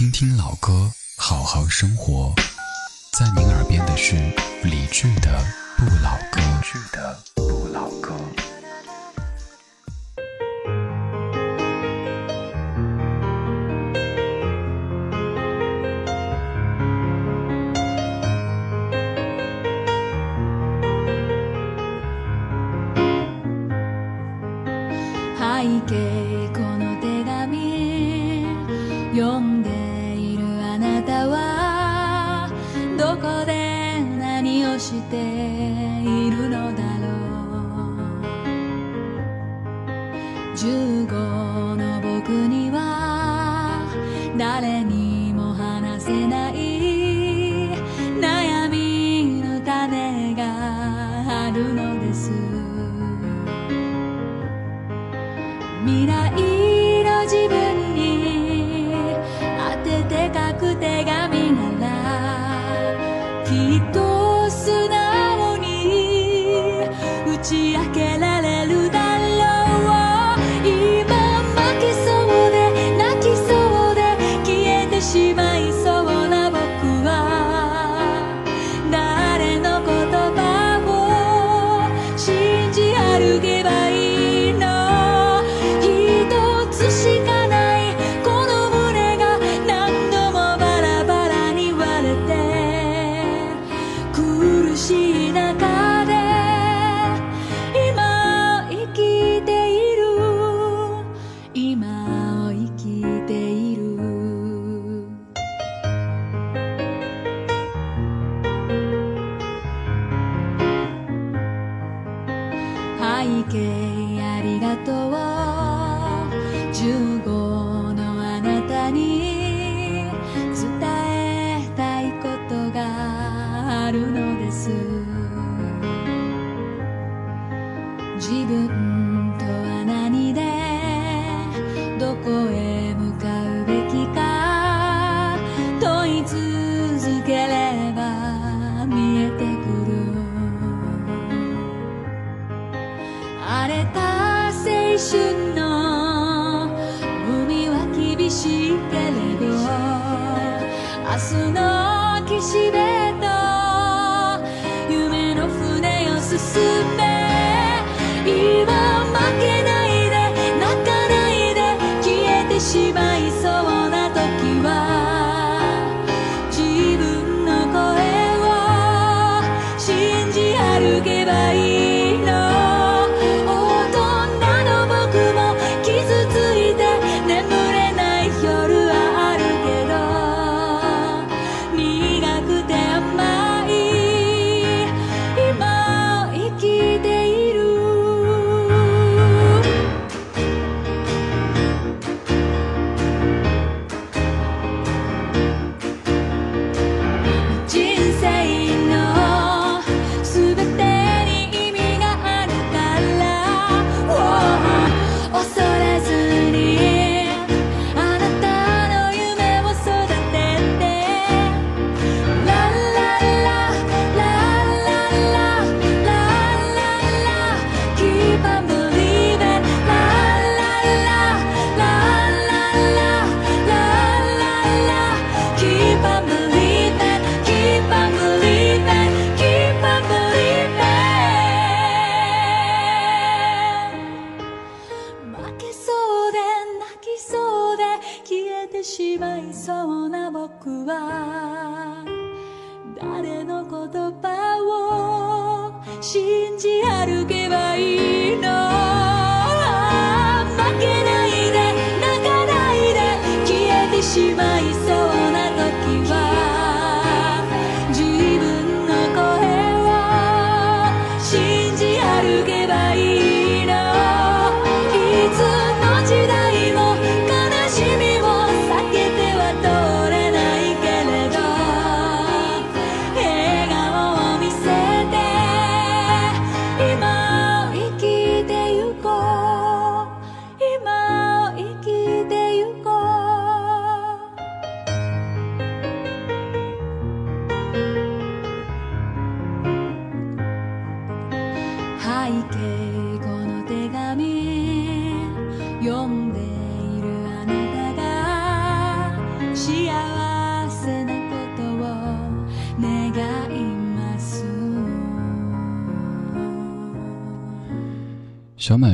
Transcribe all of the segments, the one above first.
听听老歌好好生活。在您耳边的是理智的不老歌。理智的不老歌。你。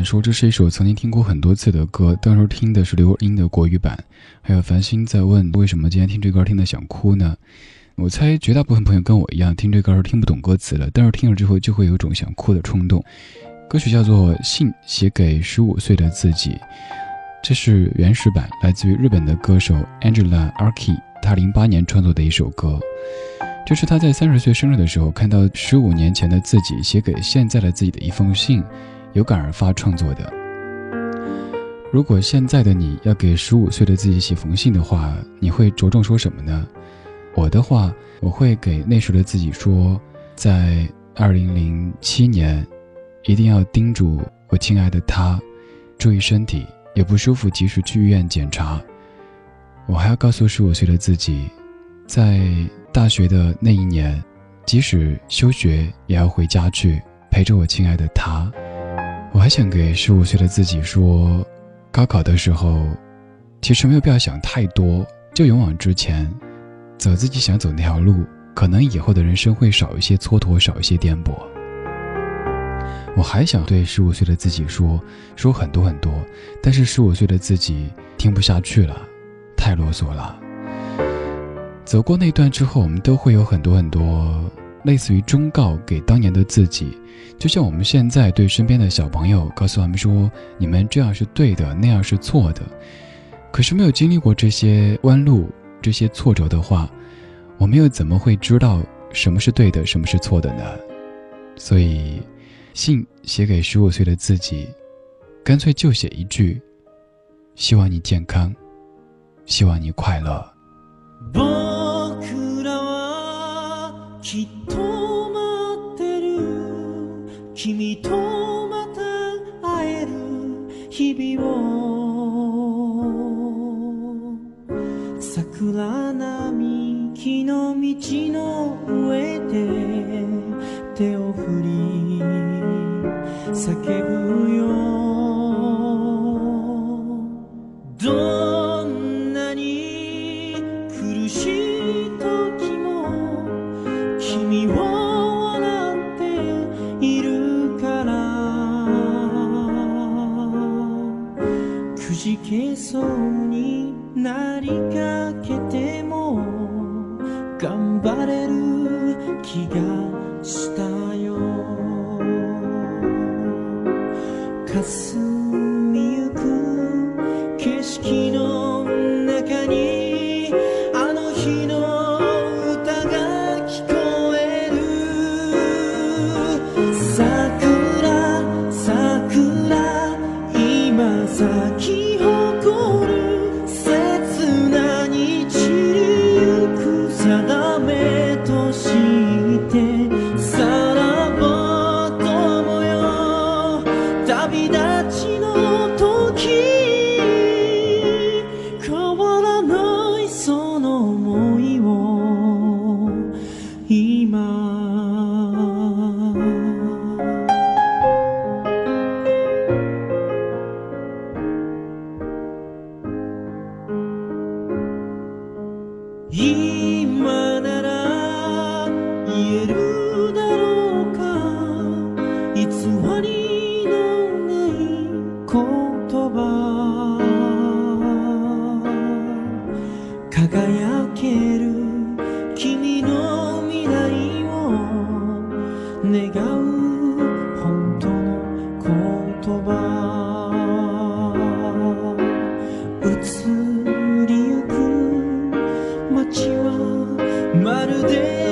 说：“这是一首曾经听过很多次的歌，当时听的是刘若英的国语版。”还有繁星在问：“为什么今天听这歌听得想哭呢？”我猜绝大部分朋友跟我一样，听这歌听不懂歌词了，但是听了之后就会有种想哭的冲动。歌曲叫做《信写给十五岁的自己》，这是原始版，来自于日本的歌手 Angela Arki，他零八年创作的一首歌。这是他在三十岁生日的时候，看到十五年前的自己写给现在的自己的一封信。有感而发创作的。如果现在的你要给十五岁的自己写封信的话，你会着重说什么呢？我的话，我会给那时的自己说，在二零零七年，一定要叮嘱我亲爱的他，注意身体，有不舒服及时去医院检查。我还要告诉十五岁的自己，在大学的那一年，即使休学，也要回家去陪着我亲爱的他。我还想给十五岁的自己说，高考的时候，其实没有必要想太多，就勇往直前，走自己想走那条路，可能以后的人生会少一些蹉跎，少一些颠簸。我还想对十五岁的自己说，说很多很多，但是十五岁的自己听不下去了，太啰嗦了。走过那段之后，我们都会有很多很多。类似于忠告给当年的自己，就像我们现在对身边的小朋友告诉他们说：“你们这样是对的，那样是错的。”可是没有经历过这些弯路、这些挫折的话，我们又怎么会知道什么是对的，什么是错的呢？所以，信写给十五岁的自己，干脆就写一句：“希望你健康，希望你快乐。”きっと待ってる。君とまた会える。日々を。桜並木の道の上で手を振りになりかけても頑張れる気がしたよ。街はまるで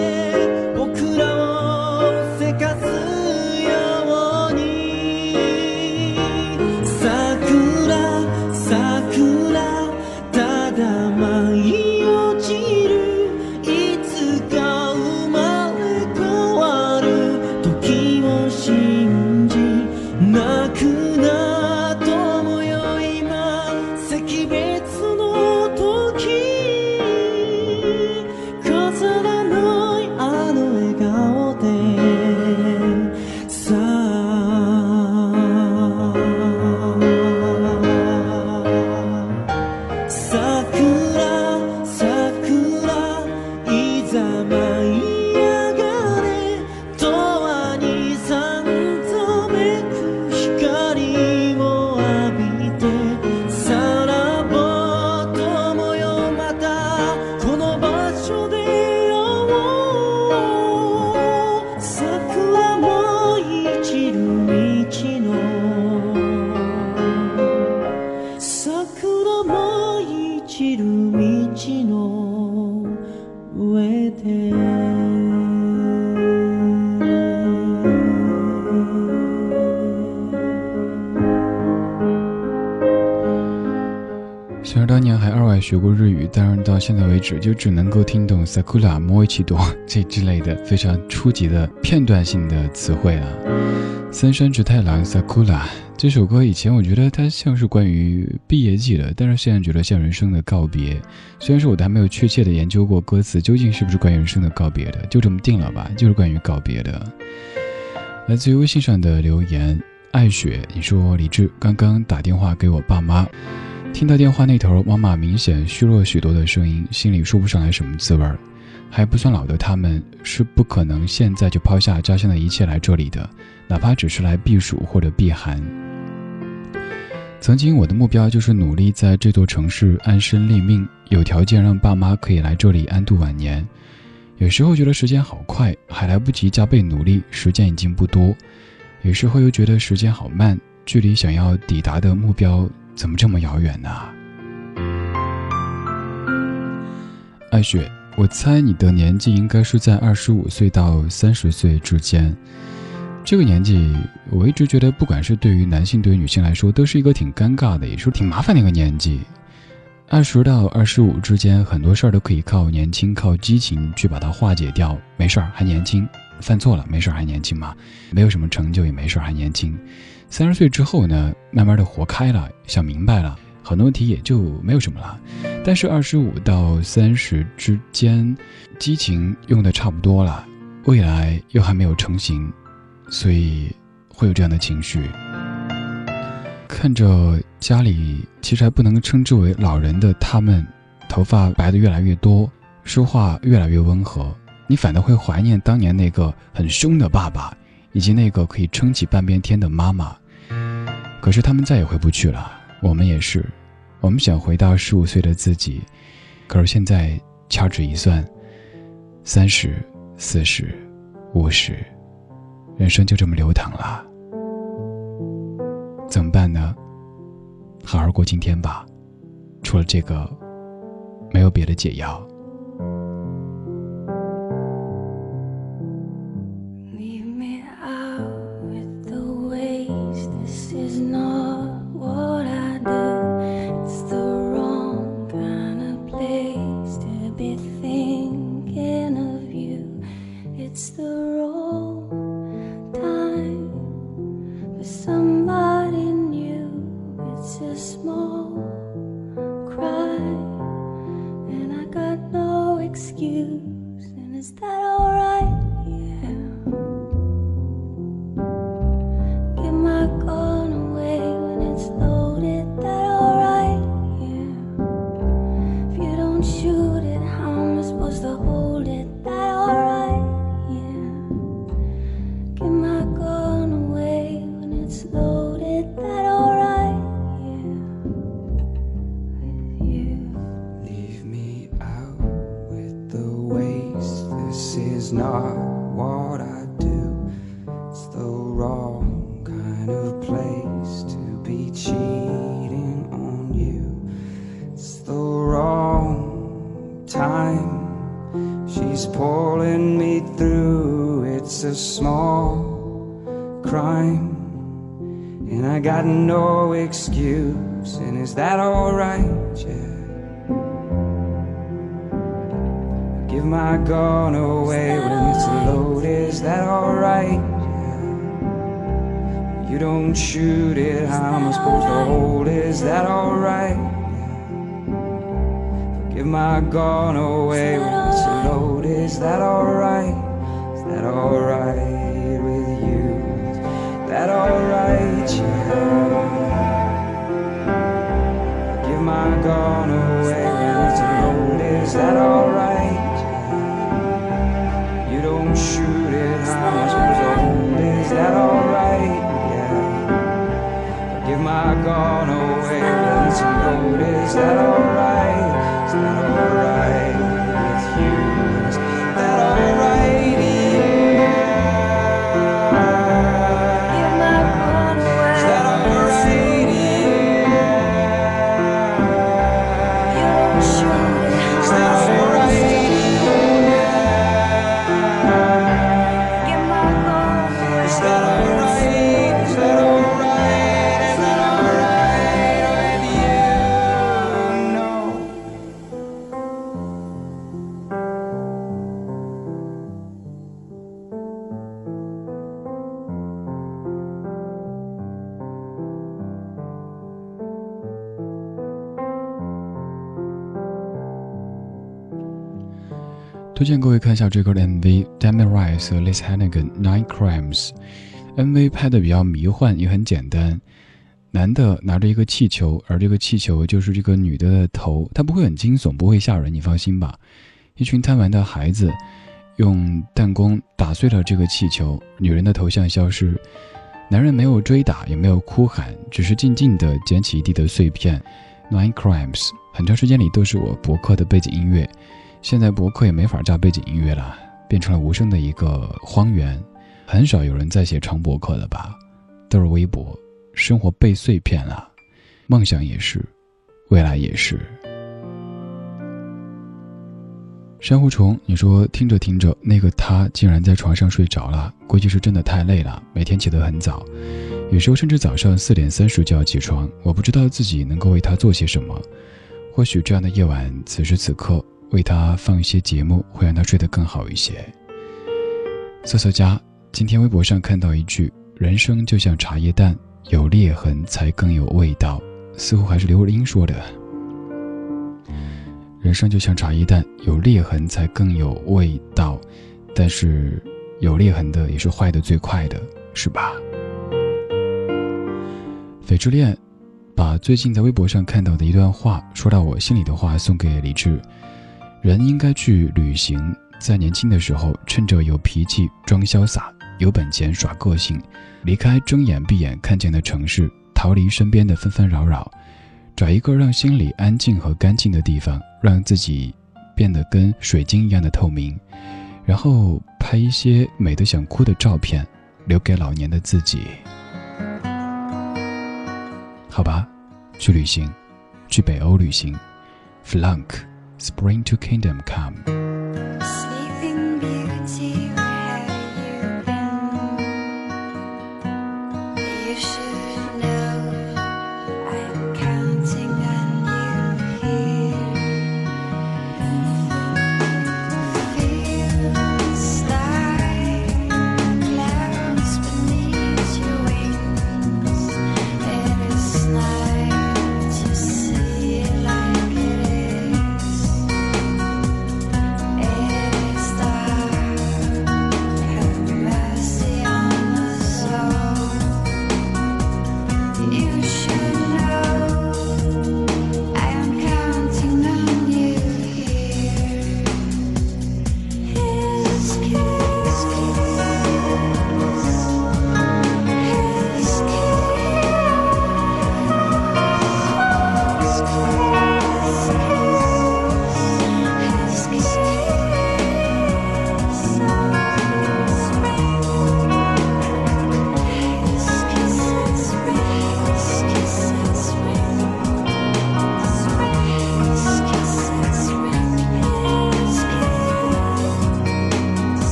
time 到现在为止就只能够听懂 “sakura m o i c h i d o 这之类的非常初级的片段性的词汇啊。三山直太郎 “sakura” 这首歌以前我觉得它像是关于毕业季的，但是现在觉得像人生的告别。虽然说我都还没有确切的研究过歌词究竟是不是关于人生的告别的，就这么定了吧，就是关于告别的。来自于微信上的留言，爱雪，你说李志刚刚打电话给我爸妈。听到电话那头，妈妈明显虚弱许多的声音，心里说不上来什么滋味儿。还不算老的他们，是不可能现在就抛下家乡的一切来这里的，哪怕只是来避暑或者避寒。曾经我的目标就是努力在这座城市安身立命，有条件让爸妈可以来这里安度晚年。有时候觉得时间好快，还来不及加倍努力，时间已经不多；有时候又觉得时间好慢，距离想要抵达的目标。怎么这么遥远呢？艾雪，我猜你的年纪应该是在二十五岁到三十岁之间。这个年纪，我一直觉得，不管是对于男性，对于女性来说，都是一个挺尴尬的，也是挺麻烦的一个年纪。二十到二十五之间，很多事儿都可以靠年轻、靠激情去把它化解掉。没事儿，还年轻；犯错了，没事儿，还年轻嘛。没有什么成就，也没事儿，还年轻。三十岁之后呢，慢慢的活开了，想明白了，很多问题也就没有什么了。但是二十五到三十之间，激情用的差不多了，未来又还没有成型，所以会有这样的情绪。看着家里其实还不能称之为老人的他们，头发白的越来越多，说话越来越温和，你反倒会怀念当年那个很凶的爸爸，以及那个可以撑起半边天的妈妈。可是他们再也回不去了，我们也是。我们想回到十五岁的自己，可是现在掐指一算，三十、四十、五十，人生就这么流淌了。怎么办呢？好好过今天吧，除了这个，没有别的解药。This is not. Gone away when it's loaded. Is that alright? Is that alright with you? Is that alright, yeah? Give my gun away when it's loaded. Is that alright? You don't shoot it, how am notice that all. 推荐各位看一下这歌的 MV Demi Rice 和 Liz Hannigan Nine Crimes。MV 拍的比较迷幻，也很简单。男的拿着一个气球，而这个气球就是这个女的的头，它不会很惊悚，不会吓人，你放心吧。一群贪玩的孩子用弹弓打碎了这个气球，女人的头像消失。男人没有追打，也没有哭喊，只是静静地捡起一地的碎片。Nine Crimes 很长时间里都是我博客的背景音乐，现在博客也没法加背景音乐了，变成了无声的一个荒原。很少有人在写长博客了吧？都是微博。生活被碎片了，梦想也是，未来也是。珊瑚虫，你说听着听着，那个他竟然在床上睡着了，估计是真的太累了，每天起得很早，有时候甚至早上四点三十就要起床。我不知道自己能够为他做些什么，或许这样的夜晚，此时此刻为他放一些节目，会让他睡得更好一些。瑟瑟家，今天微博上看到一句：“人生就像茶叶蛋，有裂痕才更有味道。”似乎还是刘若英说的。人生就像茶叶蛋，有裂痕才更有味道，但是有裂痕的也是坏的最快的，是吧？翡之恋把最近在微博上看到的一段话说到我心里的话送给李志：人应该去旅行，在年轻的时候趁着有脾气装潇洒，有本钱耍个性，离开睁眼闭眼看见的城市，逃离身边的纷纷扰扰。找一个让心里安静和干净的地方，让自己变得跟水晶一样的透明，然后拍一些美得想哭的照片，留给老年的自己。好吧，去旅行，去北欧旅行，Flunk。Flunk，Spring to Kingdom Come。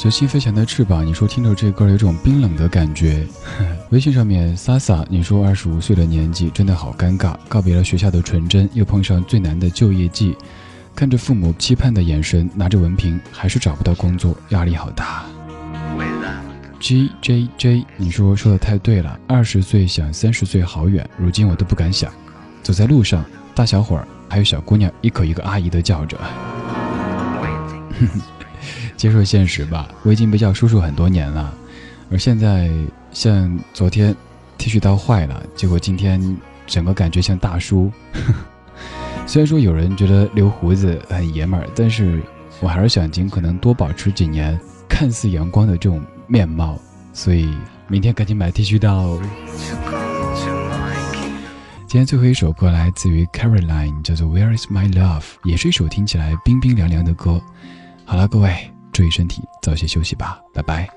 随心飞翔的翅膀，你说听着这歌有种冰冷的感觉。微信上面萨萨，你说二十五岁的年纪真的好尴尬，告别了学校的纯真，又碰上最难的就业季，看着父母期盼的眼神，拿着文凭还是找不到工作，压力好大。G J J，你说说的太对了，二十岁想三十岁好远，如今我都不敢想。走在路上，大小伙儿还有小姑娘一口一个阿姨的叫着。接受现实吧，我已经被叫叔叔很多年了，而现在像昨天剃须刀坏了，结果今天整个感觉像大叔。虽然说有人觉得留胡子很爷们儿，但是我还是想尽可能多保持几年看似阳光的这种面貌，所以明天赶紧买剃须刀。今天最后一首歌来自于 Caroline，叫做 Where Is My Love，也是一首听起来冰冰凉凉的歌。好了，各位，注意身体，早些休息吧，拜拜。